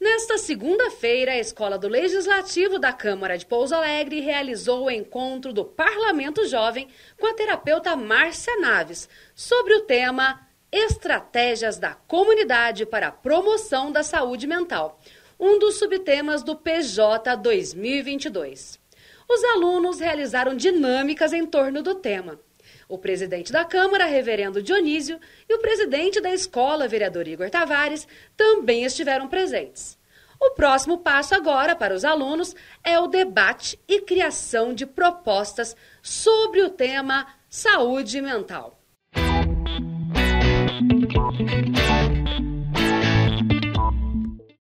Nesta segunda-feira, a Escola do Legislativo da Câmara de Pouso Alegre realizou o encontro do Parlamento Jovem com a terapeuta Márcia Naves sobre o tema Estratégias da Comunidade para a Promoção da Saúde Mental, um dos subtemas do PJ 2022. Os alunos realizaram dinâmicas em torno do tema o presidente da Câmara, reverendo Dionísio, e o presidente da escola, vereador Igor Tavares, também estiveram presentes. O próximo passo agora para os alunos é o debate e criação de propostas sobre o tema saúde mental. Música